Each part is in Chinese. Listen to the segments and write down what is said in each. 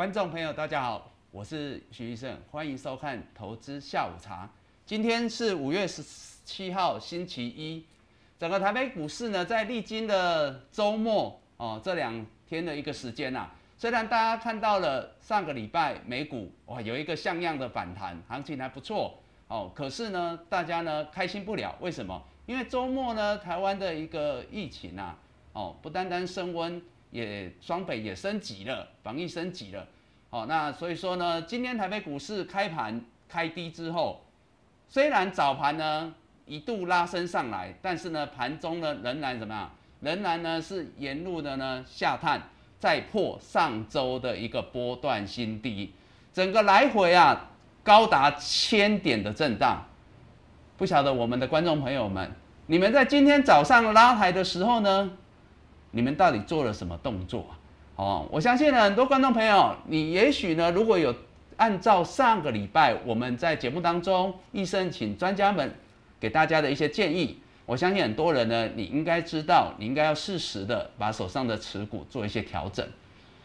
观众朋友，大家好，我是徐医生，欢迎收看《投资下午茶》。今天是五月十七号，星期一。整个台北股市呢，在历经的周末哦这两天的一个时间呐，虽然大家看到了上个礼拜美股哇有一个像样的反弹，行情还不错哦，可是呢，大家呢开心不了，为什么？因为周末呢，台湾的一个疫情啊，哦，不单单升温。也双北也升级了，防疫升级了，好，那所以说呢，今天台北股市开盘开低之后，虽然早盘呢一度拉升上来，但是呢盘中呢仍然怎么样？仍然呢是沿路的呢下探，再破上周的一个波段新低，整个来回啊高达千点的震荡，不晓得我们的观众朋友们，你们在今天早上拉抬的时候呢？你们到底做了什么动作？哦，我相信呢，很多观众朋友，你也许呢，如果有按照上个礼拜我们在节目当中，医生请专家们给大家的一些建议，我相信很多人呢，你应该知道，你应该要适时的把手上的持股做一些调整。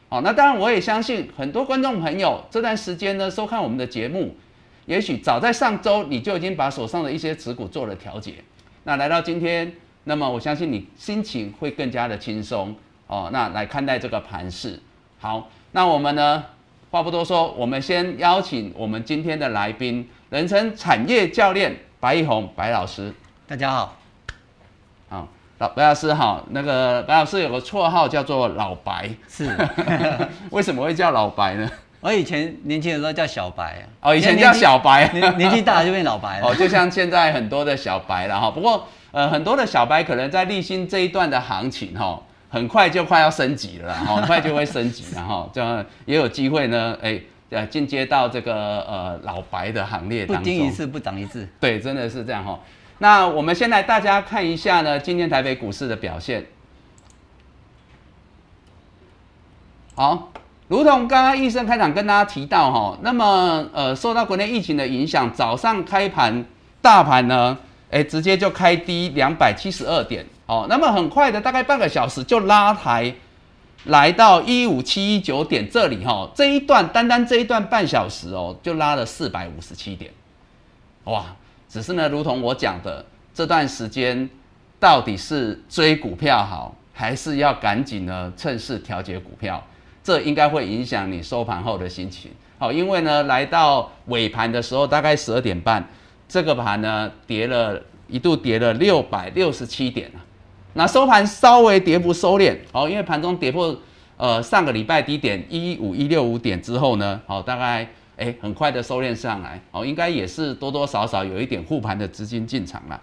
好，那当然我也相信很多观众朋友这段时间呢，收看我们的节目，也许早在上周你就已经把手上的一些持股做了调节，那来到今天。那么我相信你心情会更加的轻松哦。那来看待这个盘势。好，那我们呢话不多说，我们先邀请我们今天的来宾，人称产业教练白一红白老师。大家好。好，老白老师好。那个白老师有个绰号叫做老白。是。为什么会叫老白呢？我以前年轻的时候叫小白。哦，以前叫小白。年纪大了就变老白了。哦，就像现在很多的小白了哈。不过。呃，很多的小白可能在立新这一段的行情哈，很快就快要升级了哈，很快就会升级了哈，这样也有机会呢，哎，呃，进阶到这个呃老白的行列当中。不经一次不长一智。对，真的是这样哈。那我们先来大家看一下呢，今天台北股市的表现。好，如同刚刚医生开场跟大家提到哈，那么呃，受到国内疫情的影响，早上开盘大盘呢。哎，直接就开低两百七十二点哦，那么很快的，大概半个小时就拉抬来到一五七一九点这里哈，这一段单单这一段半小时哦，就拉了四百五十七点，哇！只是呢，如同我讲的，这段时间到底是追股票好，还是要赶紧呢趁势调节股票？这应该会影响你收盘后的心情。好，因为呢，来到尾盘的时候，大概十二点半。这个盘呢，跌了一度跌了六百六十七点啊，那收盘稍微跌幅收敛，好，因为盘中跌破呃上个礼拜低点一五一六五点之后呢，好，大概哎很快的收敛上来，好，应该也是多多少少有一点护盘的资金进场了，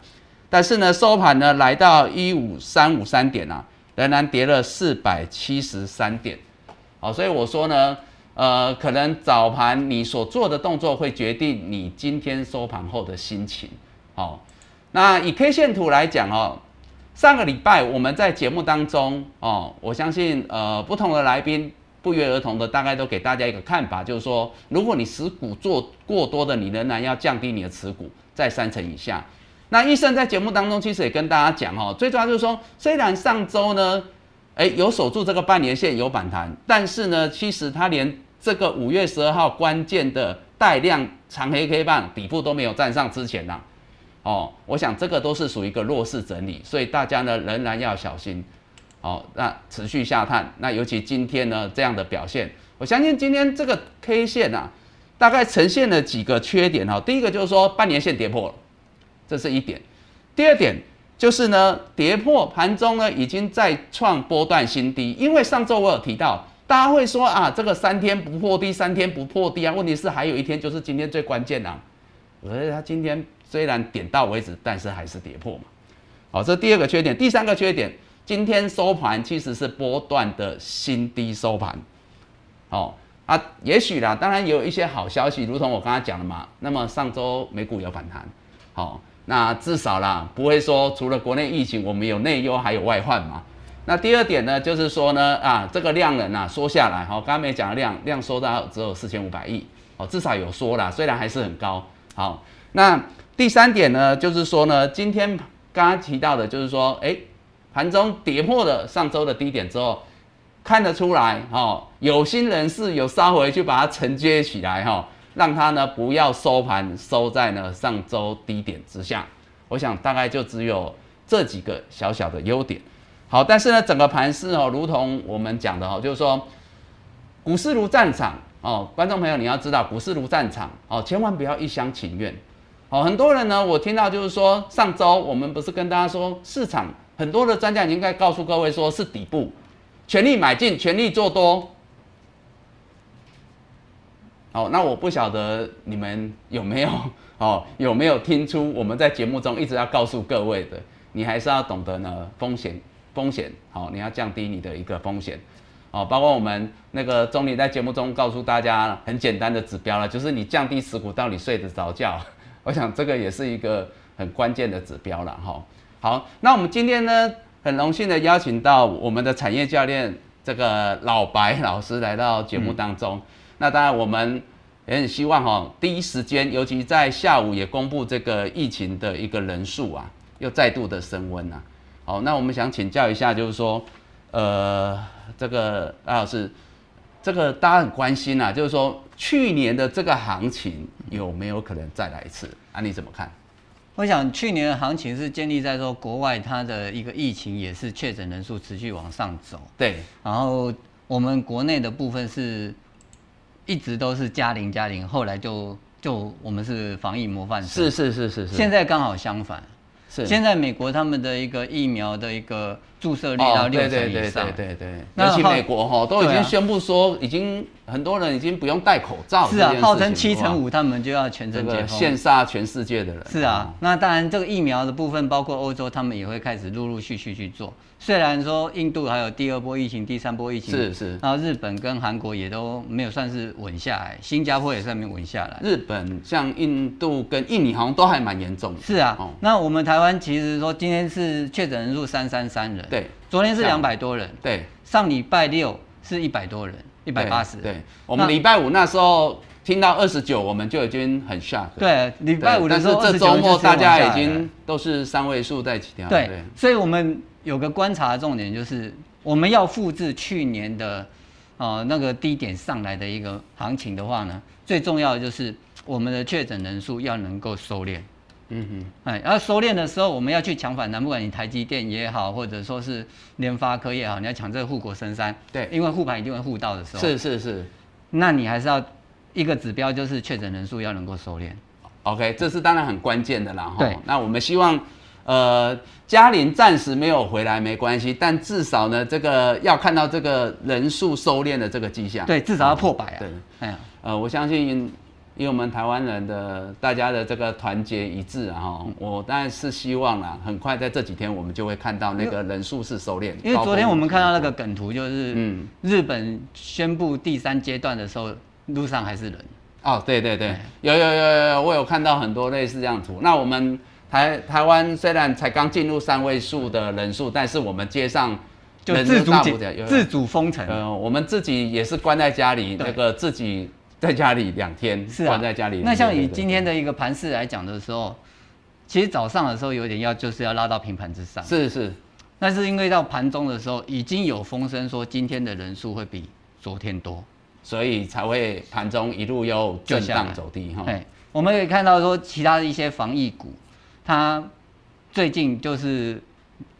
但是呢收盘呢来到一五三五三点啊，仍然跌了四百七十三点，好，所以我说呢。呃，可能早盘你所做的动作会决定你今天收盘后的心情。好，那以 K 线图来讲哦，上个礼拜我们在节目当中哦，我相信呃不同的来宾不约而同的大概都给大家一个看法，就是说，如果你持股做过多的，你仍然要降低你的持股在三成以下。那医生在节目当中其实也跟大家讲哦，最重要就是说，虽然上周呢。哎，有守住这个半年线有反弹，但是呢，其实它连这个五月十二号关键的带量长黑 K 棒底部都没有站上之前呢，哦，我想这个都是属于一个弱势整理，所以大家呢仍然要小心，哦，那持续下探，那尤其今天呢这样的表现，我相信今天这个 K 线啊，大概呈现了几个缺点哈，第一个就是说半年线跌破了，这是一点，第二点。就是呢，跌破盘中呢，已经在创波段新低。因为上周我有提到，大家会说啊，这个三天不破低，三天不破低啊。问题是还有一天就是今天最关键啊。我觉得它今天虽然点到为止，但是还是跌破嘛。好，这第二个缺点。第三个缺点，今天收盘其实是波段的新低收盘。好啊，也许啦，当然有一些好消息，如同我刚才讲的嘛。那么上周美股有反弹，好。那至少啦，不会说除了国内疫情，我们有内忧还有外患嘛。那第二点呢，就是说呢，啊，这个量能啊缩下来，好，刚刚没讲的量量缩到只有四千五百亿，哦，至少有缩啦，虽然还是很高。好，那第三点呢，就是说呢，今天刚刚提到的，就是说，哎，盘中跌破了上周的低点之后，看得出来，哦，有心人士有稍微去把它承接起来哈，让它呢不要收盘收在呢上周低点之下。我想大概就只有这几个小小的优点。好，但是呢，整个盘势哦，如同我们讲的哦，就是说股市如战场哦，观众朋友你要知道，股市如战场哦，千万不要一厢情愿哦。很多人呢，我听到就是说，上周我们不是跟大家说，市场很多的专家已经该告诉各位说是底部，全力买进，全力做多。哦，那我不晓得你们有没有 哦，有没有听出我们在节目中一直要告诉各位的，你还是要懂得呢风险。风险好，你要降低你的一个风险，哦，包括我们那个总理在节目中告诉大家很简单的指标了，就是你降低持股到你睡得着觉，我想这个也是一个很关键的指标了哈。好，那我们今天呢，很荣幸的邀请到我们的产业教练这个老白老师来到节目当中。那当然我们也很希望哈，第一时间，尤其在下午也公布这个疫情的一个人数啊，又再度的升温啊。好，那我们想请教一下，就是说，呃，这个赖老师，这个大家很关心啊，就是说去年的这个行情有没有可能再来一次？啊，你怎么看？我想去年的行情是建立在说国外它的一个疫情也是确诊人数持续往上走，对，然后我们国内的部分是一直都是加零加零，后来就就我们是防疫模范生，是是是是是，现在刚好相反。是现在美国他们的一个疫苗的一个注射率到六成以上，对对对对对。尤其美国哈都已经宣布说，已经很多人已经不用戴口罩。是啊，号称七成五他们就要全程解封，羡煞全世界的人。是啊，那当然这个疫苗的部分，包括欧洲他们也会开始陆陆续续去做。虽然说印度还有第二波疫情、第三波疫情，是是，然后日本跟韩国也都没有算是稳下来，新加坡也算没稳下来。日本像印度跟印尼好像都还蛮严重的。是啊，那我们台湾其实说今天是确诊人数三三三人，对，昨天是两百多人，对，上礼拜六是一百多人，一百八十。对，我们礼拜五那时候听到二十九，我们就已经很 shock。对，礼拜五的时候，这周末大家已经都是三位数在起跳。对，所以我们。有个观察重点就是，我们要复制去年的，呃，那个低点上来的一个行情的话呢，最重要的就是我们的确诊人数要能够收敛。嗯哼，哎，要收敛的时候，我们要去抢反弹，不管你台积电也好，或者说是联发科也好，你要抢这个护国神山。对，因为护盘一定会护到的时候。是是是。那你还是要一个指标，就是确诊人数要能够收敛。OK，这是当然很关键的啦。对。那我们希望。呃，嘉玲暂时没有回来没关系，但至少呢，这个要看到这个人数收敛的这个迹象。对，至少要破百啊。对，哎呀，呃，我相信以我们台湾人的大家的这个团结一致啊，哈，我当然是希望啦，很快在这几天我们就会看到那个人数是收敛。因为昨天我们看到那个梗图，就是嗯，日本宣布第三阶段的时候，路上还是人。哦，对对对，有有有有，我有看到很多类似这样图。那我们。台台湾虽然才刚进入三位数的人数，但是我们街上就自主自主封城。呃，我们自己也是关在家里，那个自己在家里两天，是关在家里。那像以今天的一个盘势来讲的时候，其实早上的时候有点要就是要拉到平盘之上。是是，但是因为到盘中的时候已经有风声说今天的人数会比昨天多，所以才会盘中一路又震荡走低哈。对，我们可以看到说其他的一些防疫股。它最近就是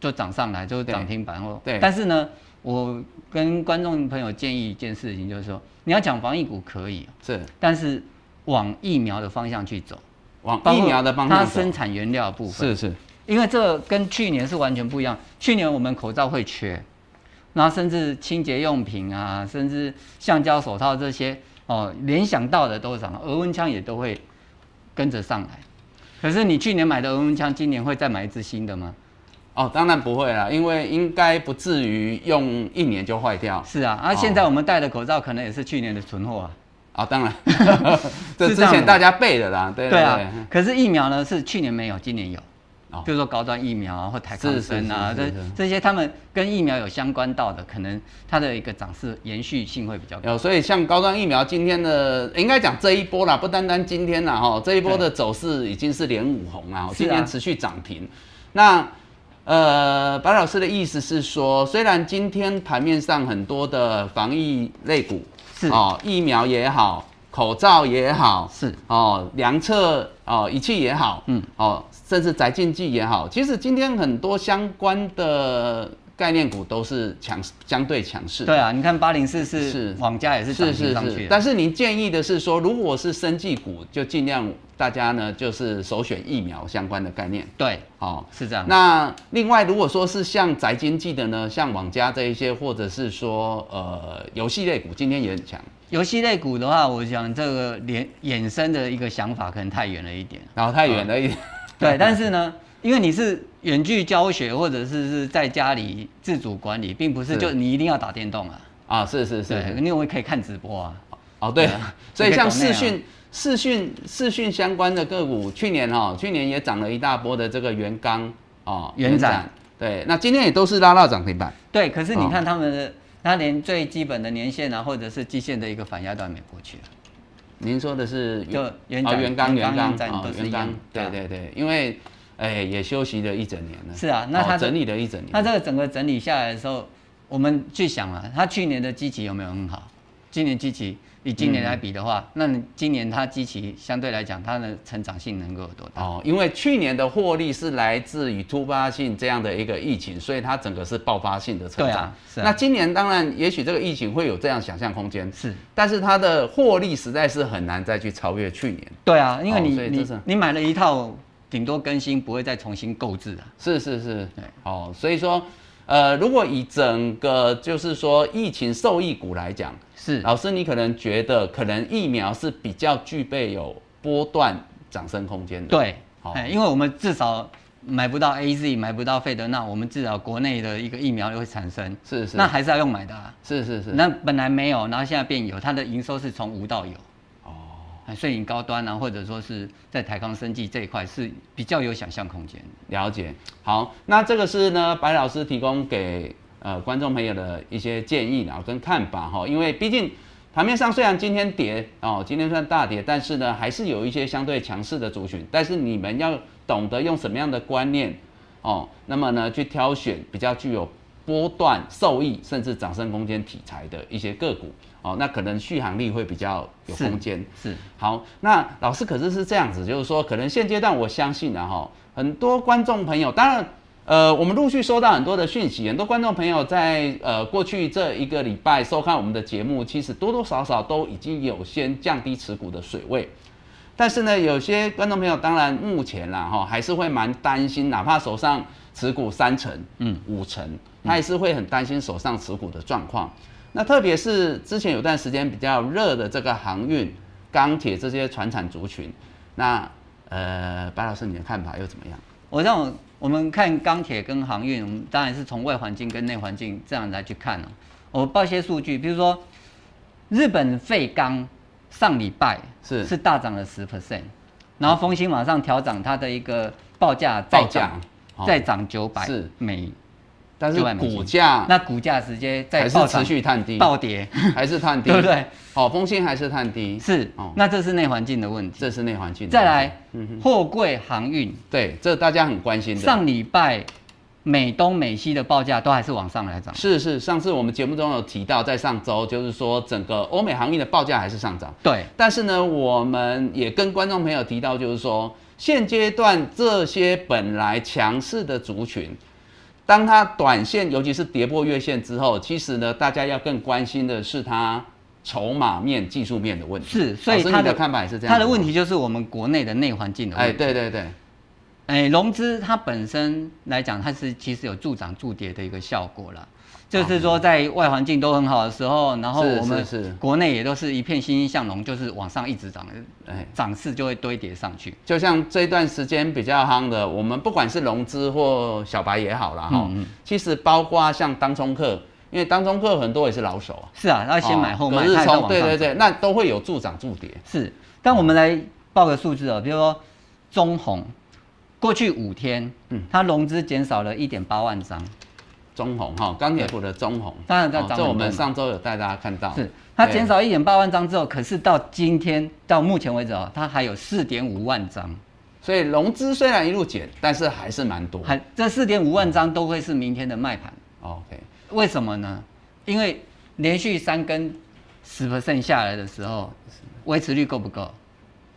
就涨上来，就是涨停板哦。对。但是呢，我跟观众朋友建议一件事情，就是说你要讲防疫股可以，是，但是往疫苗的方向去走，往疫苗的方向它生产原料部分是是，因为这跟去年是完全不一样。去年我们口罩会缺，然后甚至清洁用品啊，甚至橡胶手套这些哦，联想到的都涨，额温枪也都会跟着上来。可是你去年买的额温枪，今年会再买一支新的吗？哦，当然不会啦，因为应该不至于用一年就坏掉。是啊，啊现在我们戴的口罩可能也是去年的存货啊。啊，当然，这之前大家备的啦，对对啊。可是疫苗呢，是去年没有，今年有。比如说高端疫苗啊，或台康生啊，这这些他们跟疫苗有相关到的，可能它的一个涨势延续性会比较高。所以像高端疫苗今天的，应该讲这一波啦，不单单今天啦，哈，这一波的走势已经是连五红啦，今天持续涨停。那呃，白老师的意思是说，虽然今天盘面上很多的防疫类股是。哦，疫苗也好，口罩也好，是。哦，量测哦仪器也好，嗯，哦，甚至宅经济也好，其实今天很多相关的概念股都是强相对强势。对啊，你看八零四是是网家也是涨是是是，停上去，但是您建议的是说，如果是生技股，就尽量大家呢就是首选疫苗相关的概念。对，哦，是这样。那另外如果说是像宅经济的呢，像网家这一些，或者是说呃游戏类股，今天也很强。游戏类股的话，我想这个连衍生的一个想法可能太远了一点。然后太远了一点，对，但是呢，因为你是远距教学，或者是是在家里自主管理，并不是是就你一定要打电动啊。啊，是是是对，，你也可以看直播啊。哦对 所以像视讯、视讯、视讯相关的个股，去年哈、去年也涨了一大波的这个元刚哦，元展对，那今天也都是拉到涨停板。对，可是哦你看他们的，它连最基本的年限啊，或者是季线的一个反压都还没过去啊。您说的是就元哦展元刚元刚元展哦元刚都是一样，对对对，因为哎也休息了一整年了。是啊那他哦整理了一整年。那这个整个整理下来的时候，我们去想啊，他去年的基期有没有很好？今年基期以今年来比的话，那你今年它基期相对来讲，它的成长性能够有多大？哦，因为去年的获利是来自于突发性这样的一个疫情，所以它整个是爆发性的成长。是啊那今年当然，也许这个疫情会有这样想象空间，是，但是它的获利实在是很难再去超越去年。对啊，因为哦你、你你买了一套，顶多更新，不会再重新购置啊。是是是对，哦，所以说，呃，如果以整个就是说疫情受益股来讲，是，老师你可能觉得可能疫苗是比较具备有波段涨升空间的。，对，好哎，因为我们至少买不到 A Z，买不到费德纳，我们至少国内的一个疫苗又会产生，是是，那还是要用买的啊。是是是，那本来没有，然后现在变有，它的营收是从无到有。哦，哎所以你高端啊，或者说是在台康生技这一块是比较有想象空间。了解。好，那这个是呢，白老师提供给呃观众朋友的一些建议然后跟看法哈，因为毕竟盘面上虽然今天跌哦，今天算大跌，但是呢还是有一些相对强势的族群，但是你们要懂得用什么样的观念哦，那么呢去挑选比较具有波段受益甚至涨升空间题材的一些个股哦，那可能续航力会比较有空间。是，好，那老师可是是这样子，就是说，可能现阶段我相信啊，哈，很多观众朋友，当然，呃，我们陆续收到很多的讯息，很多观众朋友在呃过去这一个礼拜收看我们的节目，其实多多少少都已经有先降低持股的水位。但是呢，有些观众朋友当然目前啦哈，还是会蛮担心，哪怕手上持股三成、嗯五成，他还是会很担心手上持股的状况。那特别是之前有段时间比较热的这个航运、钢铁这些船产族群，那呃，白老师你的看法又怎么样？我让我们看钢铁跟航运，我们当然是从外环境跟内环境这样来去看哦。我报一些数据，比如说日本废钢上礼拜是是大涨了十 percent，然后丰兴马上调涨它的一个报价再涨，哦再涨九百是美，但是900美金股价那股价直接在还是持续探低，暴跌，还是探低，对不？对？好，风险还是探低，是哦，那这是内环境的问题。这是内环境。再来，嗯货柜航运，对，这大家很关心的。上礼拜美东美西的报价都还是往上来涨。是是，上次我们节目中有提到，在上周就是说整个欧美航运的报价还是上涨，对，但是呢，我们也跟观众朋友提到，就是说现阶段这些本来强势的族群，当它短线尤其是跌破月线之后，其实呢，大家要更关心的是它筹码面、技术面的问题。是，所以他的它的看法也是这样。他的问，题就是我们国内的内环境的问哎，题。对对对，哎，融资它本身来讲，它是其实有助涨助跌的一个效果啦。就是说，在外环境都很好的时候，然后我们是是。国内也都是一片欣欣向荣，就是往上一直涨，哎，涨势就会堆叠上去。就像这段时间比较夯的，我们不管是融资或小白也好啦，哈、嗯嗯。其实包括像当冲客，因为当中客很多也是老手啊，是啊，要先买后卖，对对对，那都会有助涨助跌。是，但我们来报个数字哦，比如说中红，过去五天，嗯。它融资减少了一点八万张，中红哈，钢铁股的中红，当然在涨哦这我们上周有带大家看到，是它对。减少一点八万张之后，可是到今天到目前为止哦，它还有四点五万张，所以融资虽然一路减，但是还是蛮多。还这四点五万张都会是明天的卖盘。OK，为什么呢？因为连续三根十 percent 下来的时候，维持率够不够？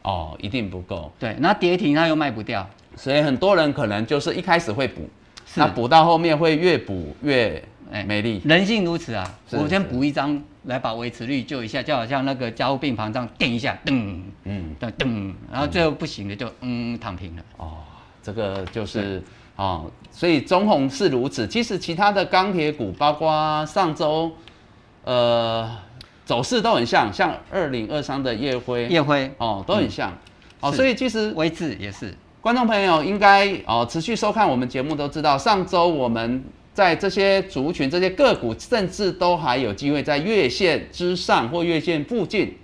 哦，一定不够，对，那跌停它又卖不掉，所以很多人可能就是一开始会补，是那补到后面会越补越哎没力。人性如此啊！我先补一张来把维持率救一下，就好像那个加护病房这样定一下，噔嗯，噔噔，然后最后不行的就嗯躺平了。哦，这个就是哦，所以中红是如此。其实其他的钢铁股，包括上周呃走势都很像，像二零二三的夜辉夜辉、哦都很像。哦，所以其实威智也是，观众朋友应该哦持续收看我们节目都知道，上周我们在这些族群、这些个股，甚至都还有机会在月线之上或月线附近。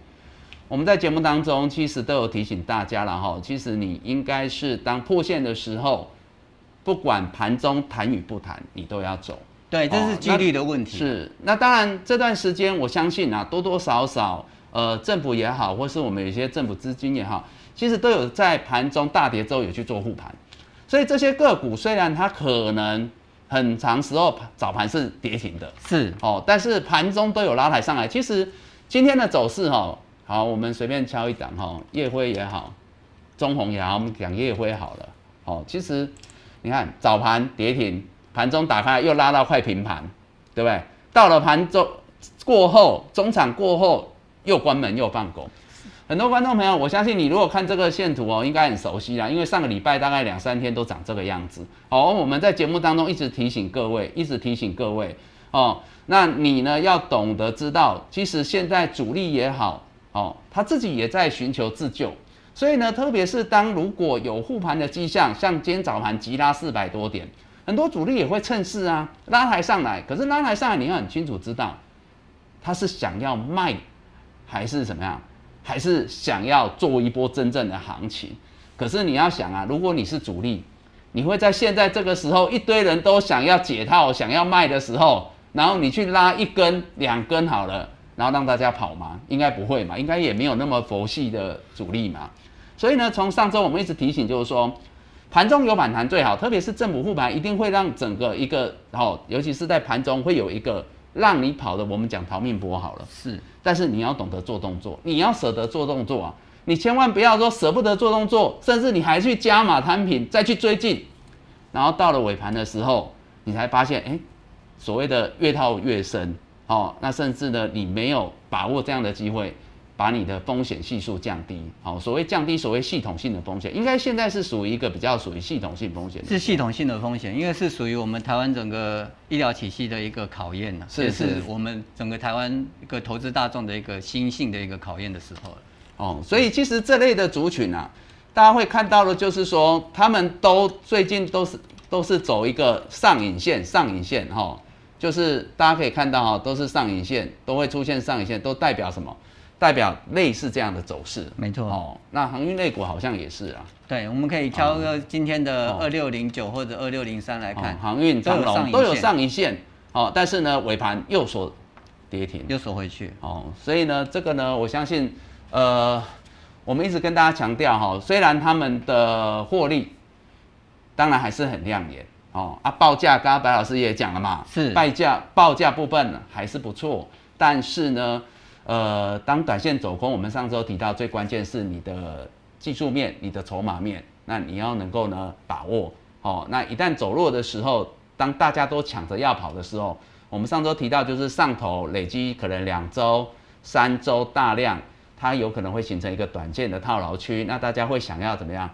我们在节目当中其实都有提醒大家了哈，其实你应该是当破线的时候，不管盘中谈与不谈，你都要走。对，这是纪律的问题。是，那当然这段时间我相信啊，多多少少，呃，政府也好，或是我们有一些政府资金也好，其实都有在盘中大跌之后有去做护盘，所以这些个股虽然它可能很长时候早盘是跌停的是哦，但是盘中都有拉抬上来。其实今天的走势哈、好，我们随便敲一档哈、夜辉也好，中红也好，我们讲夜辉好了。哦，其实你看早盘跌停，盘中打开又拉到快平盘，对不对？到了盘中过后，中场过后又关门又放狗。很多观众朋友，我相信你如果看这个线图哦，应该很熟悉啦，因为上个礼拜大概两三天都长这个样子。哦，我们在节目当中一直提醒各位，一直提醒各位哦，那你呢要懂得知道，其实现在主力也好，哦，他自己也在寻求自救。所以呢，特别是当如果有护盘的迹象，像今天早盘急拉四百多点，很多主力也会趁势啊拉抬上来。可是拉抬上来，你要很清楚知道，他是想要卖，还是怎么样，还是想要做一波真正的行情。可是你要想啊，如果你是主力，你会在现在这个时候，一堆人都想要解套、想要卖的时候，然后你去拉一根、两根好了，然后让大家跑吗？应该不会嘛，应该也没有那么佛系的主力嘛。所以呢，从上周我们一直提醒，就是说，盘中有反弹最好，特别是政府护盘，一定会让整个一个，哦，尤其是在盘中会有一个让你跑的，我们讲逃命波好了。是，但是你要懂得做动作，你要舍得做动作啊！你千万不要说舍不得做动作，甚至你还去加码摊平，再去追进，然后到了尾盘的时候，你才发现，哎，所谓的越套越深，哦，那甚至呢，你没有把握这样的机会，把你的风险系数降低，好、所谓降低所谓系统性的风险，应该现在是属于一个比较属于系统性风险，是系统性的风险，因为是属于我们台湾整个医疗体系的一个考验呢、也是我们整个台湾一个投资大众的一个心性的一个考验的时候了。哦，所以其实这类的族群啊，大家会看到的，就是说他们都最近都是都是走一个上影线，上影线哈、就是大家可以看到哈、都是上影线，都会出现上影线，都代表什么？代表类似这样的走势。没错。哦，那航运类股好像也是啊，对，我们可以挑个今天的哦二六零九或者二六零三来看哦，航运、长都有上都有上一线。哦，但是呢尾盘又所跌停。又收回去。哦，所以呢，这个呢，我相信，呃，我们一直跟大家强调哈，虽然他们的获利当然还是很亮眼。哦啊，报价刚刚白老师也讲了嘛，是。报价报价部分还是不错，但是呢，呃，当短线走空，我们上周提到最关键是你的技术面、你的筹码面，那你要能够呢把握哦。那一旦走弱的时候，当大家都抢着要跑的时候，我们上周提到就是上头累积可能两周、三周大量，它有可能会形成一个短线的套牢区，那大家会想要怎么样？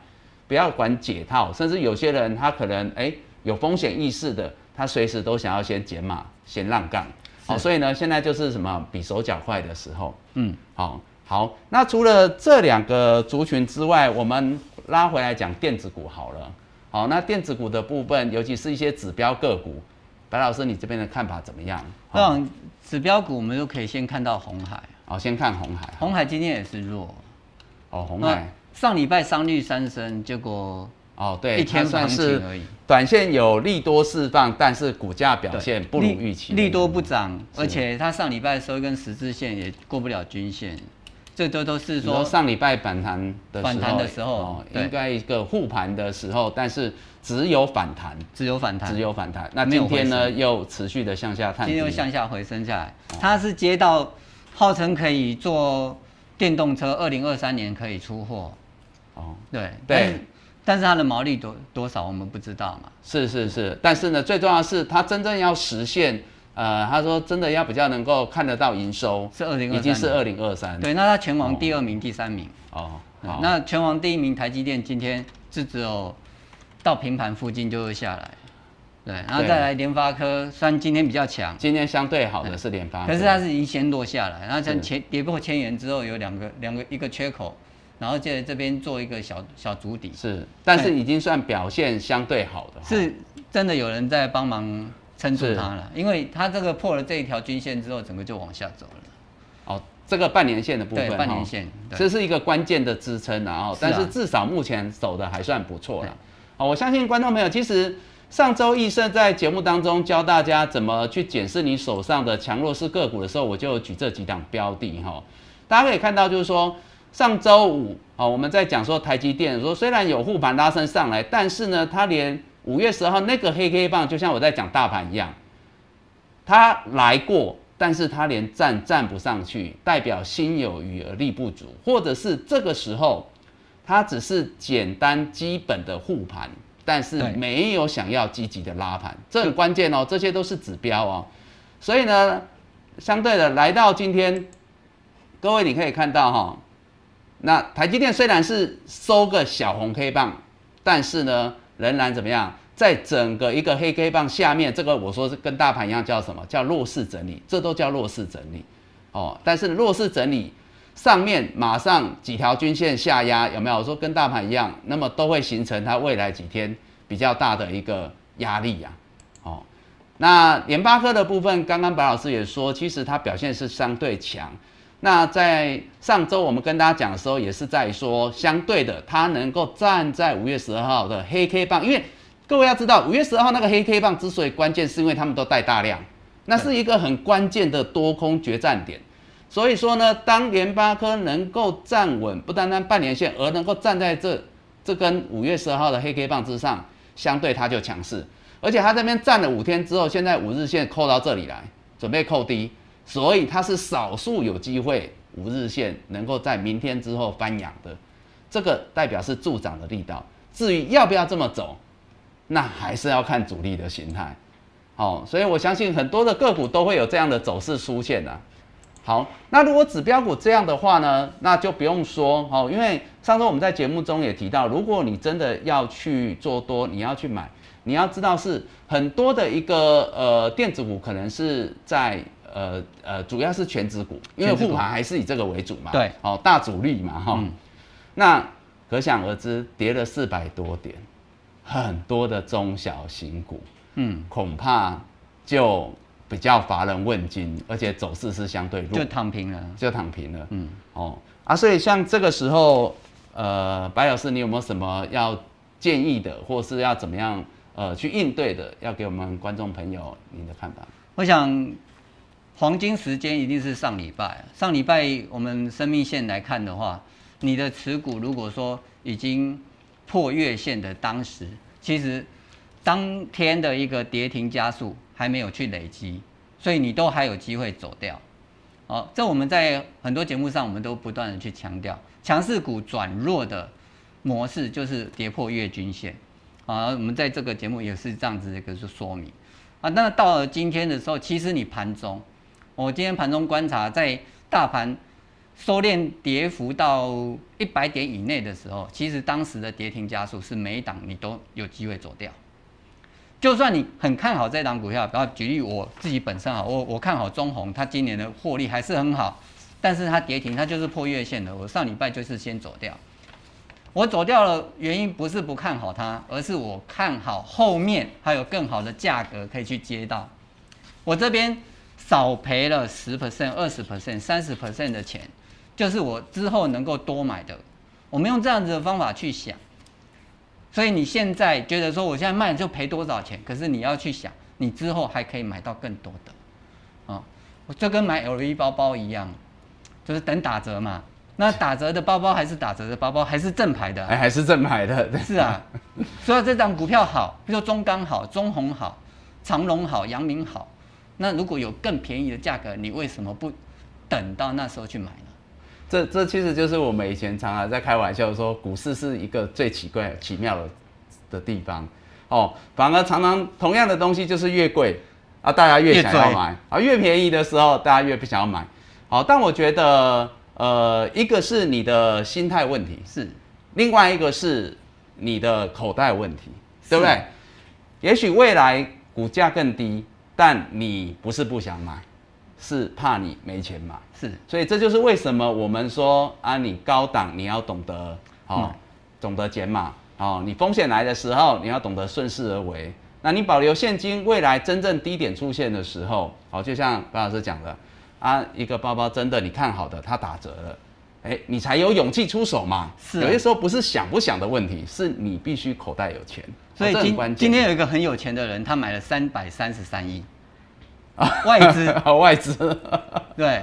不要管解套，甚至有些人他可能哎有风险意识的，他随时都想要先减码、先让杠。好、所以呢，现在就是什么比手脚快的时候。嗯，好、好。那除了这两个族群之外，我们拉回来讲电子股好了。好，那电子股的部分，尤其是一些指标个股，白老师你这边的看法怎么样？好，那种指标股，我们就可以先看到红海，好，先看红海。红海今天也是弱。哦，红海。上礼拜三绿三升，结果哦，对，一天它算是。短线有利多释放，但是股价表现不如预期。利利多不涨，而且它上礼拜收一根十字线也过不了均线，这都都是说说上礼拜反弹的时候，反弹的时候哦，应该一个护盘的时候，但是只有反弹，只有反弹。只，有反弹。那今天呢又持续的向下探，今天又向下回升下来，它是接到号称可以做电动车，二零二三年可以出货，哦，对对但是它的毛利多多少我们不知道嘛，是是是，但是呢，最重要的是它真正要实现，呃，他说真的要比较能够看得到营收，是二零已经是二零二三，对，那它全网第二名、第三名，哦，好。那全网第一名台积电今天是只有到平盘附近就会下来，对，然后再来联发科，虽然今天比较强，今天相对好的是联发科，可是它是已经先落下来，然后是。像前跌破千元之后有两个两个一个缺口，然后接着这边做一个小小足底，是，但是已经算表现相对好的，是真的有人在帮忙撑住它了，因为它这个破了这一条均线之后，整个就往下走了。哦，这个半年线的部分，对，半年哦线，这是一个关键的支撑啊，哦，是啊。但是至少目前走的还算不错了对。哦，我相信观众朋友，其实上周易盛在节目当中教大家怎么去检视你手上的强弱势个股的时候，我就举这几档标的哈、大家可以看到，就是说上周五哦，我们在讲说台积电说虽然有护盘拉升上来，但是呢，它连五月十号那个黑 K 棒，就像我在讲大盘一样，它来过，但是它连站站不上去，代表心有余而力不足，或者是这个时候它只是简单基本的护盘，但是对没有想要积极的拉盘，这很关键哦，这些都是指标哦。所以呢，相对的来到今天，各位你可以看到哈、那台积电虽然是收个小红 K 棒，但是呢，仍然怎么样？在整个一个黑 K 棒下面，这个我说是跟大盘一样，叫什么？叫弱势整理，这都叫弱势整理哦。但是弱势整理上面马上几条均线下压，有没有？我说跟大盘一样，那么都会形成它未来几天比较大的一个压力呀、哦，那联发科的部分，刚刚白老师也说，其实它表现是相对强。那在上周我们跟大家讲的时候，也是在说，相对的，它能够站在五月十二号的黑 K 棒，因为各位要知道，五月十二号那个黑 K 棒之所以关键，是因为他们都带大量，那是一个很关键的多空决战点。所以说呢，当联发科能够站稳，不单单半年线，而能够站在这这根五月十二号的黑 K 棒之上，相对它就强势。而且它这边站了五天之后，现在五日线扣到这里来，准备扣低，所以它是少数有机会五日线能够在明天之后翻阳的，这个代表是助涨的力道。至于要不要这么走，那还是要看主力的形态。好、所以我相信很多的个股都会有这样的走势出现的、好，那如果指标股这样的话呢，那就不用说哦，因为上周我们在节目中也提到，如果你真的要去做多，你要去买，你要知道是很多的一个呃电子股可能是在呃呃主要是全指股，因为护盘还是以这个为主嘛，对，哦大主力嘛哈、嗯那可想而知，跌了四百多点，很多的中小型股嗯，恐怕就比较乏人问津，而且走势是相对弱就，躺平了。就躺平了。嗯，哦啊，所以像这个时候，呃，白老师，你有没有什么要建议的，或是要怎么样呃去应对的，要给我们观众朋友您的看法？我想黄金时间一定是上礼拜，上礼拜我们生命线来看的话，你的持股如果说已经破月线的当时，其实当天的一个跌停加速还没有去累积，所以你都还有机会走掉。哦，这我们在很多节目上我们都不断的去强调，强势股转弱的模式就是跌破月均线。啊，我们在这个节目也是这样子的一个说明。啊，那到了今天的时候，其实你盘中，我今天盘中观察，在大盘收敛跌幅到一百点以内的时候，其实当时的跌停加速是每一档你都有机会走掉。就算你很看好这档股票，比方举例我自己本身啊，我我看好中红，它今年的获利还是很好，但是它跌停，它就是破月线的。我上礼拜就是先走掉，我走掉了，原因不是不看好它，而是我看好后面还有更好的价格可以去接到。我这边少赔了十 percent、二十 percent、三十 percent 的钱，就是我之后能够多买的。我们用这样子的方法去想，所以你现在觉得说我现在卖就赔多少钱，可是你要去想，你之后还可以买到更多的，啊、我就跟买 LV 包包一样，就是等打折嘛，那打折的包包还是打折的包包，还是正牌的啊、哎，还是正牌的，是啊，所以这张股票好，比如说中钢好、中红好、长隆好、阳明好，那如果有更便宜的价格，你为什么不等到那时候去买呢？这这其实就是我们以前常常在开玩笑说，股市是一个最奇怪、奇妙的的地方哦。反而常常同样的东西就是越贵啊，大家越想要买啊，越便宜的时候大家越不想要买。好，但我觉得呃，一个是你的心态问题，是另外一个是你的口袋问题，对不对？也许未来股价更低，但你不是不想买，是怕你没钱买。是所以这就是为什么我们说啊，你高档你要懂得哦嗯，懂得减码哦，你风险来的时候你要懂得顺势而为。那你保留现金，未来真正低点出现的时候，好，就像白老师讲的啊，一个包包真的你看好的它打折了，哎，你才有勇气出手嘛。是啊有些时候不是想不想的问题，是你必须口袋有钱。所以今今天有一个很有钱的人，他买了三百三十三亿 外资，外资对，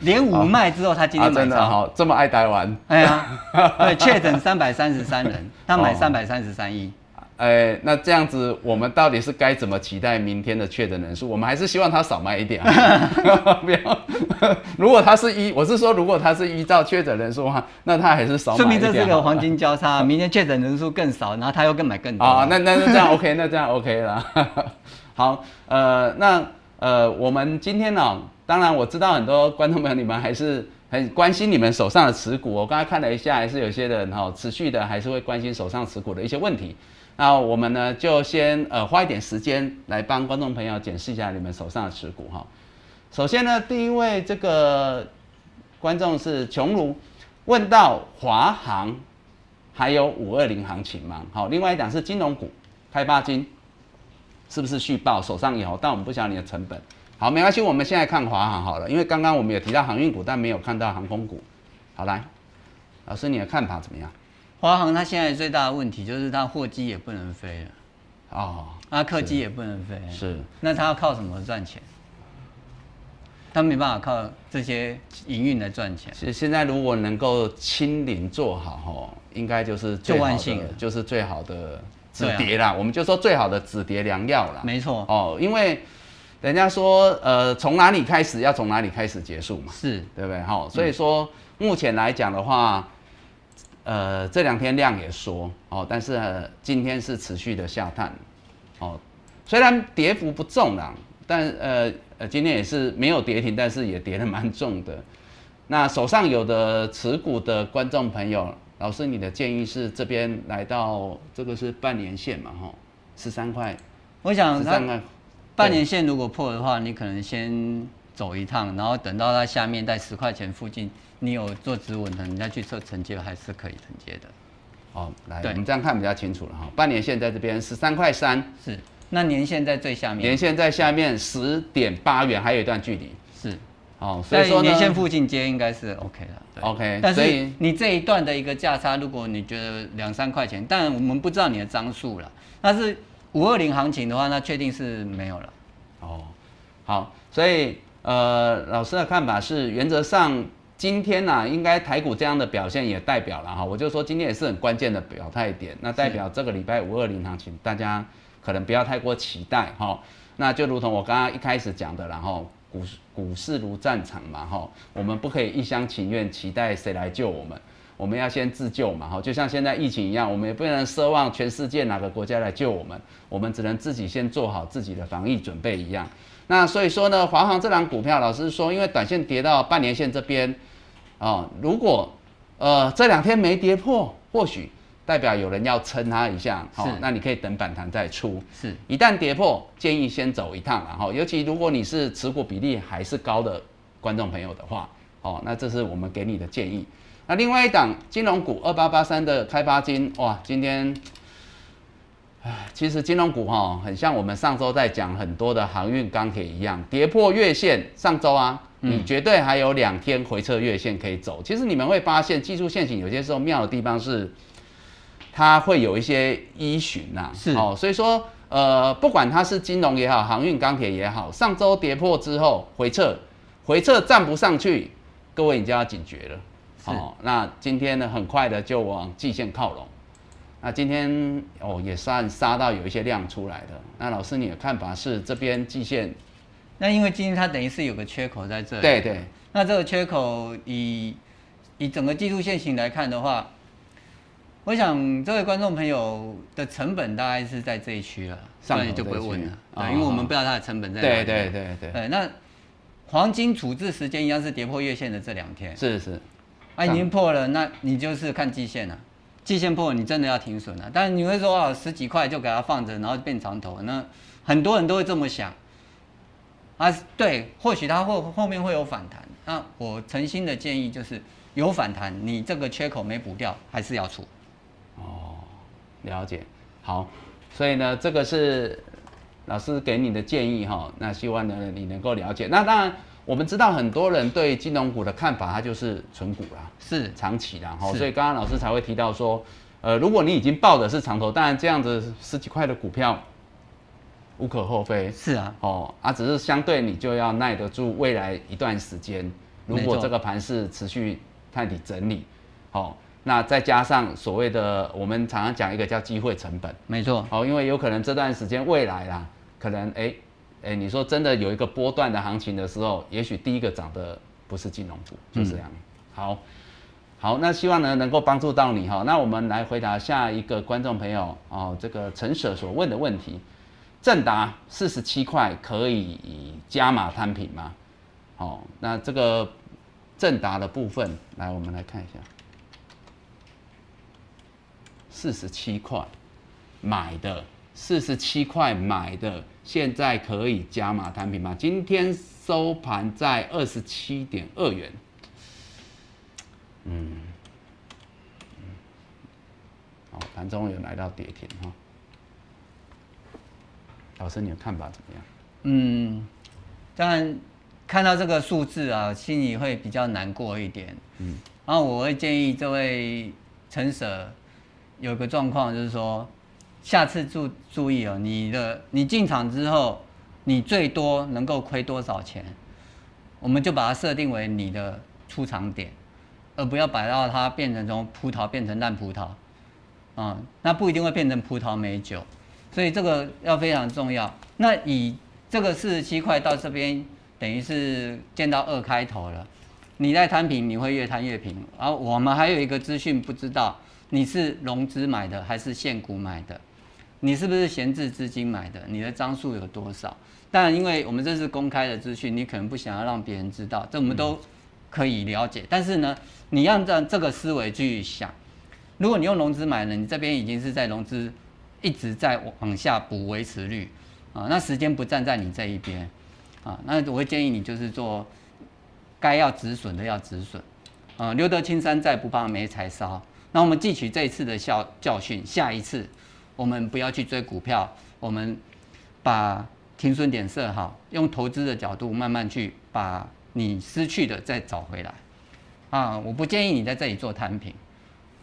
连五卖之后，他今啊，天买啊。真的好，这么爱台湾。哎呀，对，确诊三百三十三人，他买哦三百三十三亿。哎，那这样子，我们到底是该怎么期待明天的确诊人数？我们还是希望他少卖一点啊，不要。如果他是依，我是说，如果他是依照确诊人数的话，那他还是少买说。明这是个黄金交叉，明天确诊人数更少，然后他又更买更多。啊，那那那这样 OK，那这样 OK 了。好，呃，那呃，我们今天呢、当然我知道很多观众朋友你们还是很关心你们手上的持股。我刚才看了一下，还是有些人哈、持续的还是会关心手上持股的一些问题。那我们呢就先呃花一点时间来帮观众朋友检视一下你们手上的持股哈。首先呢，第一位这个观众是琼如，问到华航还有五二零行情吗？好，另外一档是金融股，开发金是不是续报手上有？但我们不晓得你的成本。好，没关系，我们现在看华航好了，因为刚刚我们有提到航运股，但没有看到航空股。好，来，老师你的看法怎么样？华航它现在最大的问题就是它货机也不能飞了，哦，啊客机也不能飞，是那它要靠什么赚钱？它没办法靠这些营运来赚钱。其实现在如果能够清零做好吼，应该就是最万幸了就是最好的止跌啦。我们就说最好的止跌良药啦。没错，哦，因为人家说呃从哪里开始要从哪里开始结束嘛，是对不对？哈，所以说目前来讲的话，呃这两天量也缩哦，但是、呃今天是持续的下探哦，虽然跌幅不重啦，但呃呃今天也是没有跌停，但是也跌得蛮重的。那手上有的持股的观众朋友，老师你的建议是这边来到这个是半年线嘛，哈，十三块，我想它十三块，半年线如果破的话，你可能先走一趟，然后等到它下面在十块钱附近，你有做止稳的，你再去测承接还是可以承接的。哦，来，对我们这样看比较清楚了哈。半年线在这边十三块三，是，那年线在最下面年线在下面十点八元，还有一段距离。是，哦，所以说呢年线附近接应该是 OK 的。对 OK，但是你这一段的一个价差，如果你觉得两三块钱，但我们不知道你的张数了。但是五二零行情的话，那确定是没有了。哦，好，所以呃，老师的看法是，原则上今天呢、应该台股这样的表现也代表了哈，我就说今天也是很关键的表态点，那代表这个礼拜五二零行情，大家可能不要太过期待哈。那就如同我刚刚一开始讲的，然后股市股市如战场嘛哈，我们不可以一厢情愿期待谁来救我们。我们要先自救嘛，哈，就像现在疫情一样，我们也不能奢望全世界哪个国家来救我们，我们只能自己先做好自己的防疫准备一样。那所以说呢，华航这档股票，老师说，因为短线跌到半年线这边，哦，如果呃这两天没跌破，或许代表有人要撑它一下，好、是那你可以等反弹再出。是，一旦跌破，建议先走一趟，然后尤其如果你是持股比例还是高的观众朋友的话，哦，那这是我们给你的建议。那另外一档金融股二八八三的开发金，哇，今天，唉，其实金融股哈、很像我们上周在讲很多的航运、钢铁一样，跌破月线。上周啊，你绝对还有两天回撤月线可以走。其实你们会发现，技术线型有些时候妙的地方是，它会有一些依循呐、是哦，所以说。呃，不管它是金融也好，航运、钢铁也好，上周跌破之后回撤，回撤站不上去，各位你就要警觉了。哦，那今天呢，很快的就往季线靠拢。那今天哦，也算杀到有一些量出来的。那老师，你的看法是这边季线？那因为今天它等于是有个缺口在这里。对对。那这个缺口以以整个技术线型来看的话，我想这位观众朋友的成本大概是在这一区了，上面就不会问了啊，因为我们不知道它的成本在哪里。对对对对。对，那黄金处置时间一样是跌破月线的这两天。是是。啊，已经破了，那你就是看季线了。季线破，你真的要停损了。但你会说啊，十几块就给它放着，然后变长头，那很多人都会这么想。啊，对，或许它后后面会有反弹。那我诚心的建议就是，有反弹，你这个缺口没补掉，还是要出。哦，了解。好，所以呢，这个是老师给你的建议哈。那希望呢，你能够了解。那当然。我们知道很多人对金融股的看法，它就是纯股啦，是。长期啦哈，所以刚刚老师才会提到说，呃，如果你已经报的是长头，当然这样子十几块的股票无可厚非，是啊，哦啊，只是相对你就要耐得住未来一段时间，如果这个盘是持续探底整理，好，那再加上所谓的我们常常讲一个叫机会成本，没错，哦，因为有可能这段时间未来啦，可能哎。哎，你说真的有一个波段的行情的时候，也许第一个涨的不是金融股，就这样。好，好，那希望呢能够帮助到你哈。那我们来回答下一个观众朋友哦，这个陈舍所问的问题：正达四十七块可以加码摊平吗？好，那这个正达的部分，来我们来看一下，四十七块买的。四十七块买的，现在可以加码摊平吗？今天收盘在二十七点二元。嗯，好，盘中有来到跌停哈。老师，你的看法怎么样？嗯，当然看到这个数字啊，心里会比较难过一点。嗯，然后我会建议这位陈舍有个状况，就是说。下次注注意哦，你的你进场之后，你最多能够亏多少钱？我们就把它设定为你的出场点，而不要摆到它变成从葡萄变成烂葡萄，啊，那不一定会变成葡萄美酒，所以这个要非常重要。那以这个四十七块到这边，等于是见到二开头了，你在摊平，你会越摊越平。然后我们还有一个资讯，不知道你是融资买的还是现股买的。你是不是闲置资金买的？你的张数有多少？当然，因为我们这是公开的资讯，你可能不想要让别人知道，这我们都可以了解。但是呢，你按照这个思维去想，如果你用融资买了，你这边已经是在融资一直在往下补维持率啊，那时间不站在你这一边啊，那我会建议你就是做该要止损的要止损啊，留得青山在，不怕没柴烧。那我们汲取这一次的教教训，下一次。我们不要去追股票，我们把停损点设好，用投资的角度慢慢去把你失去的再找回来。啊，我不建议你在这里做摊平，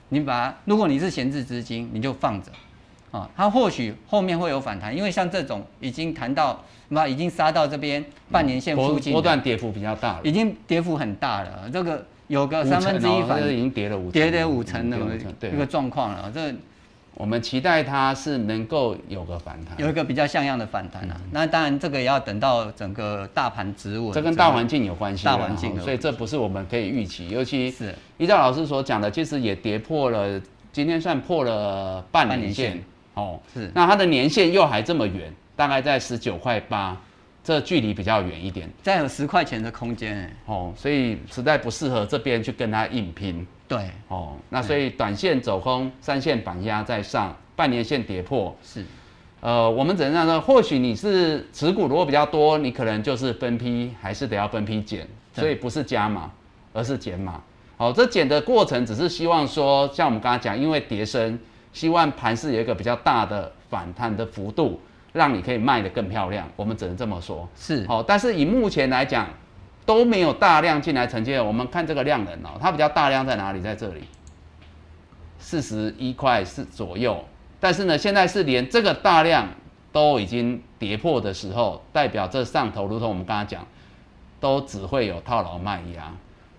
你把如果你是闲置资金，你就放着，啊，它或许后面会有反弹，因为像这种已经谈到，那已经杀到这边半年线附近，波段跌幅比较大，已经跌幅很大了，这个有个三分之一反，已经跌了五跌跌五成的一个状况了，这。我们期待它是能够有个反弹，有一个比较像样的反弹啊。那当然，这个也要等到整个大盘止稳。这跟大环境有关系，大环境，所以这不是我们可以预期。尤其是依照老师所讲的，其实也跌破了，今天算破了半年线哦。是，那它的年线又还这么远，大概在十九块八。这距离比较远一点，再有十块钱的空间。哎，哦，所以实在不适合这边去跟它硬拼。对，哦，那所以短线走空，三线板压在上，半年线跌破。是，呃，我们只能说，或许你是持股如果比较多，你可能就是分批，还是得要分批减，所以不是加码，而是减码。好，这减的过程只是希望说，像我们刚刚讲，因为跌升，希望盘势有一个比较大的反弹的幅度。让你可以卖得更漂亮，我们只能这么说。是，好，但是以目前来讲，都没有大量进来承接。我们看这个量能哦，它比较大量在哪里？在这里，四十一块四左右。但是呢，现在是连这个大量都已经跌破的时候，代表这上头，如同我们刚刚讲，都只会有套牢卖压。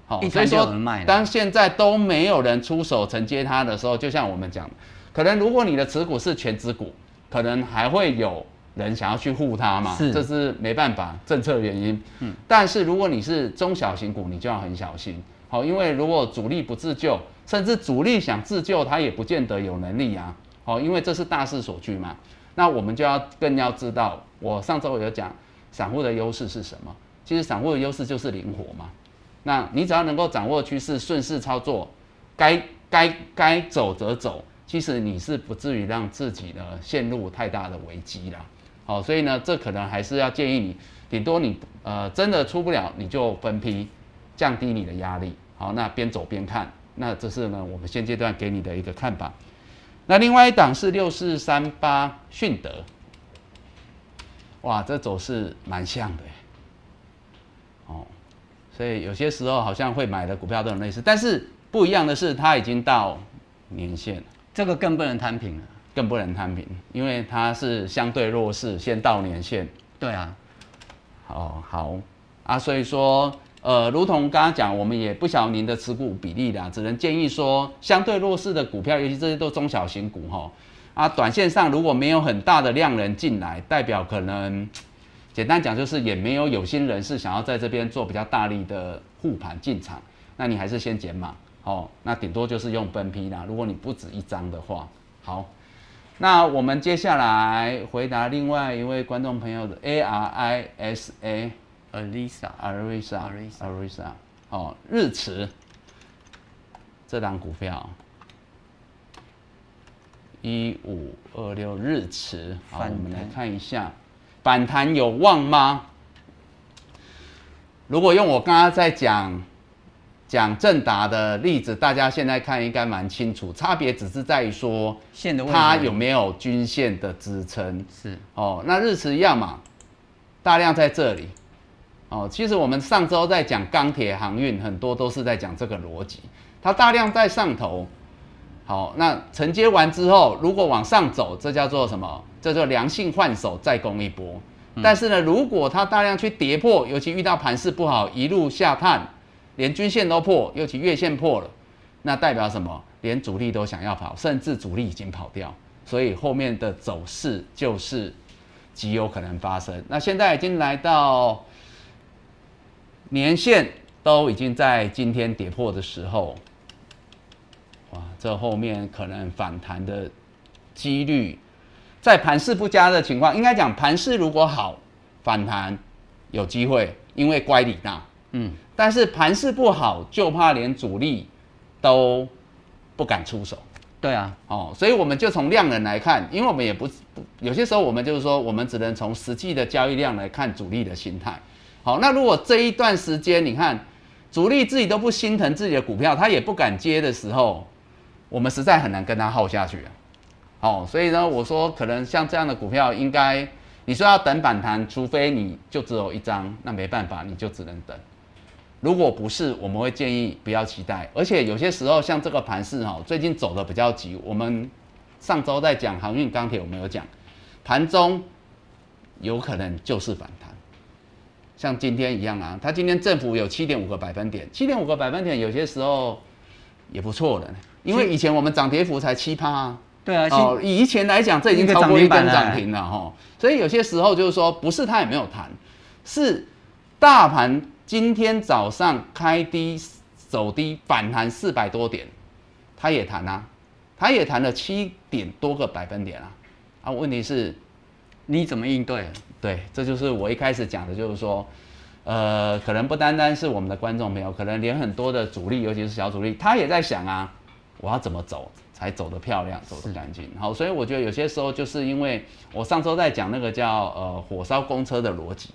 好、所以说当现在都没有人出手承接它的时候，就像我们讲，可能如果你的持股是全指股，可能还会有人想要去护它嘛，是这是没办法，政策原因。嗯，但是如果你是中小型股，你就要很小心。好，因为如果主力不自救，甚至主力想自救，他也不见得有能力啊。好，因为这是大势所趋嘛。那我们就要更要知道，我上周有讲，散户的优势是什么？其实散户的优势就是灵活嘛。那你只要能够掌握趋势，顺势操作，该该该走则走，其实你是不至于让自己呢陷入太大的危机啦。好，所以呢，这可能还是要建议你，顶多你呃真的出不了，你就分批降低你的压力。好，那边走边看，那这是呢我们现阶段给你的一个看法。那另外一档是六四三八迅德，哇，这走势蛮像的哦，所以有些时候好像会买的股票都很类似，但是不一样的是，它已经到年线了，这个更不能摊平了。更不能摊平，因为它是相对弱势，先到年限。对啊，哦，好啊，所以说，呃，如同刚刚讲，我们也不晓得您的持股比例啦，只能建议说，相对弱势的股票，尤其这些都中小型股哈，啊，短线上如果没有很大的量人进来，代表可能，简单讲就是也没有有心人士想要在这边做比较大力的护盘进场，那你还是先减码，哦，那顶多就是用分批啦，如果你不止一张的话，好。那我们接下来回答另外一位观众朋友的 A R I S A Alisa，Arisa Arisa Arisa 哦，日驰这档股票。一五二六日驰，好，我们来看一下反弹有望吗？如果用我刚刚在讲讲正达的例子，大家现在看应该蛮清楚，差别只是在于说线的它有没有均线的支撑。是哦，那日驰一样嘛，大量在这里。哦，其实我们上周在讲钢铁航运，很多都是在讲这个逻辑。它大量在上头，好，那承接完之后，如果往上走，这叫做什么？这叫良性换手，再攻一波。但是呢，如果它大量去跌破，尤其遇到盘势不好，一路下探，连均线都破，尤其月线破了，那代表什么？连主力都想要跑，甚至主力已经跑掉，所以后面的走势就是极有可能发生。那现在已经来到年线都已经在今天跌破的时候，哇，这后面可能反弹的几率，在盘势不佳的情况，应该讲盘势如果好，反弹有机会，因为乖离大。嗯，但是盘势不好，就怕连主力都不敢出手对啊，哦，所以我们就从量能来看，因为我们也不不有些时候我们就是说，我们只能从实际的交易量来看主力的心态。好，那如果这一段时间你看主力自己都不心疼自己的股票，他也不敢接的时候，我们实在很难跟他耗下去啊。哦，所以呢，我说可能像这样的股票，应该你说要等反弹，除非你就只有一张，那没办法，你就只能等。如果不是，我们会建议不要期待。而且有些时候像这个盘势哈，最近走的比较急。我们上周在讲航运钢铁，我们有讲盘中有可能就是反弹，像今天一样啊。它今天振幅有七点五个百分点，七点五个百分点有些时候也不错的，因为以前我们涨跌幅才七趴啊。对啊，哦，以以前来讲，这已经超过一根涨停了涨停了哈。所以有些时候就是说，不是它也没有弹，是大盘今天早上开低走低反弹四百多点，它也弹啊，它也弹了七点多个百分点啊。啊，问题是，你怎么应对？对，这就是我一开始讲的，就是说，呃，可能不单单是我们的观众朋友，可能连很多的主力，尤其是小主力，他也在想啊，我要怎么走才走得漂亮，走得干净。好，所以我觉得有些时候就是因为我上周在讲那个叫呃火烧公车的逻辑，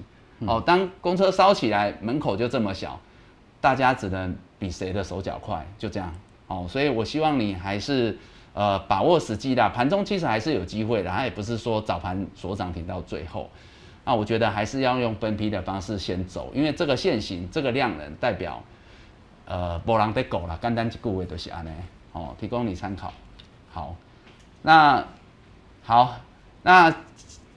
哦，当公车烧起来，门口就这么小，大家只能比谁的手脚快，就这样。哦，所以我希望你还是呃把握时机啦，盘中其实还是有机会的，它也不是说早盘所涨停到最后。那我觉得还是要用分批的方式先走，因为这个现行这个量能代表呃波浪得狗啦，简单一句话就是安尼哦，提供你参考。好，那好，那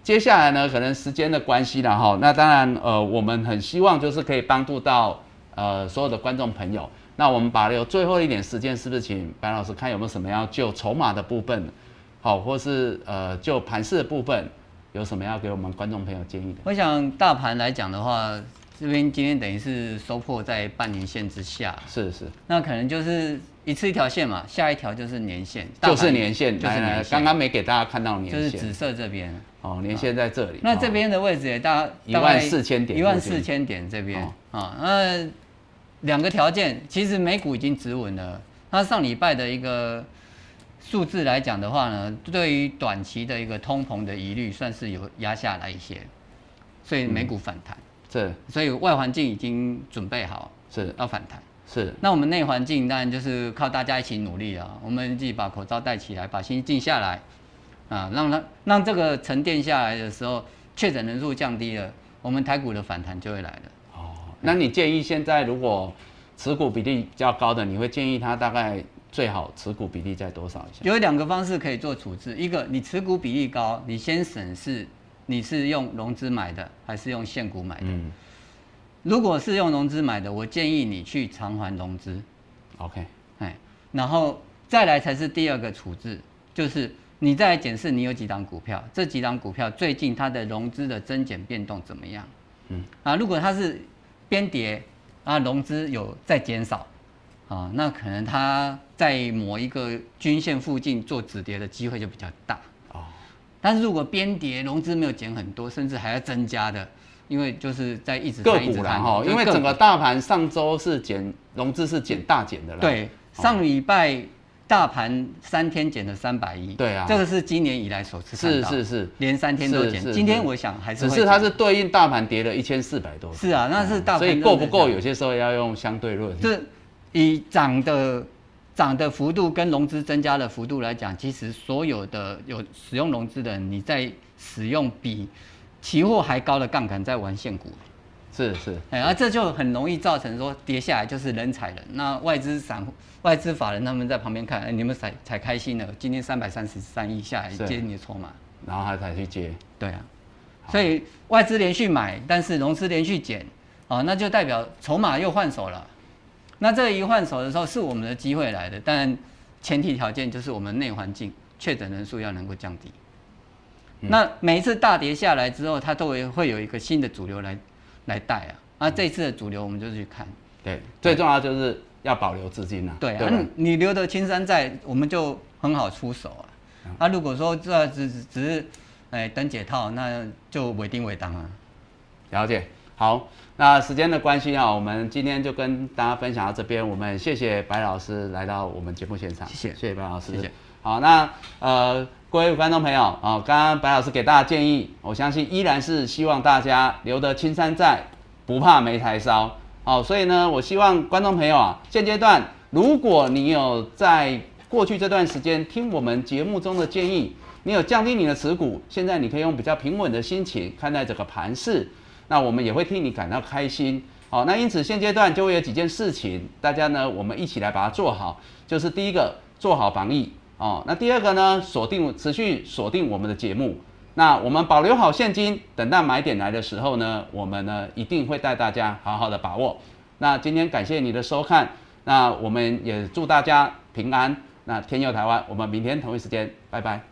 接下来呢，可能时间的关系了哈，那当然呃，我们很希望就是可以帮助到呃所有的观众朋友。那我们把留最后一点时间，是不是请白老师看有没有什么要就筹码的部分，好，或是呃就盘势的部分，有什么要给我们观众朋友建议的？我想大盘来讲的话，这边今天等于是收破在半年线之下，是是，那可能就是一次一条线嘛，下一条就是年线，就是年线，就是年线刚刚没给大家看到年线，就是紫色这边。哦，年线在这里。那这边的位置也大一万四千点，一万四千点这边啊，那。两个条件，其实美股已经止稳了。那上礼拜的一个数字来讲的话呢，对于短期的一个通膨的疑虑，算是有压下来一些，所以美股反弹。是，所以外环境已经准备好，是要反弹。是，那我们内环境当然就是靠大家一起努力啊。我们自己把口罩戴起来，把心静下来啊，让它让这个沉淀下来的时候，确诊人数降低了，我们台股的反弹就会来了。哦那你建议现在如果持股比例较高的，你会建议他大概最好持股比例在多少以下？有两个方式可以做处置，一个你持股比例高，你先审视你是用融资买的还是用现股买的。嗯，如果是用融资买的，我建议你去偿还融资。OK，哎，然后再来才是第二个处置，就是你再来检视你有几档股票，这几档股票最近它的融资的增减变动怎么样？嗯，啊，如果它是边跌啊，融资有在减少啊，那可能它在某一个均线附近做止跌的机会就比较大哦。但是如果边跌融资没有减很多，甚至还要增加的，因为就是在一直个股啦哈，因为整个大盘上周是减融资是减大减的啦。对，上礼拜。大盘三天减了三百亿，对啊，这个是今年以来首次是是是，连三天都减。今天我想还是只是它是对应大盘跌了一千四百多。是啊，那是大盘。所以够不够？有些时候要用相对论。是以涨的涨的幅度跟融资增加的幅度来讲，其实所有的有使用融资的人，你在使用比期货还高的杠杆在玩现股。是是，哎，而这就很容易造成说跌下来就是人踩人。那外资散户、外资法人他们在旁边看，哎，你们才才开心了。今天三百三十三亿下来接你的筹码，然后他才去接。对啊，所以外资连续买，但是融资连续减，啊，那就代表筹码又换手了。那这一换手的时候，是我们的机会来的，但前提条件就是我们内环境确诊人数要能够降低。那每一次大跌下来之后，它都会会有一个新的主流来。来带啊！啊，这次的主流我们就去看。对，最重要就是要保留资金呐。对啊，你留得青山在，我们就很好出手啊。啊，如果说这只只是哎等解套，那就尾定尾当啊。了解。好，那时间的关系啊，我们今天就跟大家分享到这边。我们谢谢白老师来到我们节目现场。谢谢，谢谢白老师。谢谢。好，那呃。各位观众朋友啊，刚刚白老师给大家建议，我相信依然是希望大家留得青山在，不怕没柴烧。好，所以呢，我希望观众朋友啊，现阶段如果你有在过去这段时间听我们节目中的建议，你有降低你的持股，现在你可以用比较平稳的心情看待这个盘势，那我们也会替你感到开心。好，那因此现阶段就会有几件事情，大家呢，我们一起来把它做好，就是第一个，做好防疫。哦，那第二个呢？锁定持续锁定我们的节目，那我们保留好现金，等到买点来的时候呢，我们呢一定会带大家好好的把握。那今天感谢你的收看，那我们也祝大家平安。那天佑台湾，我们明天同一时间，拜拜，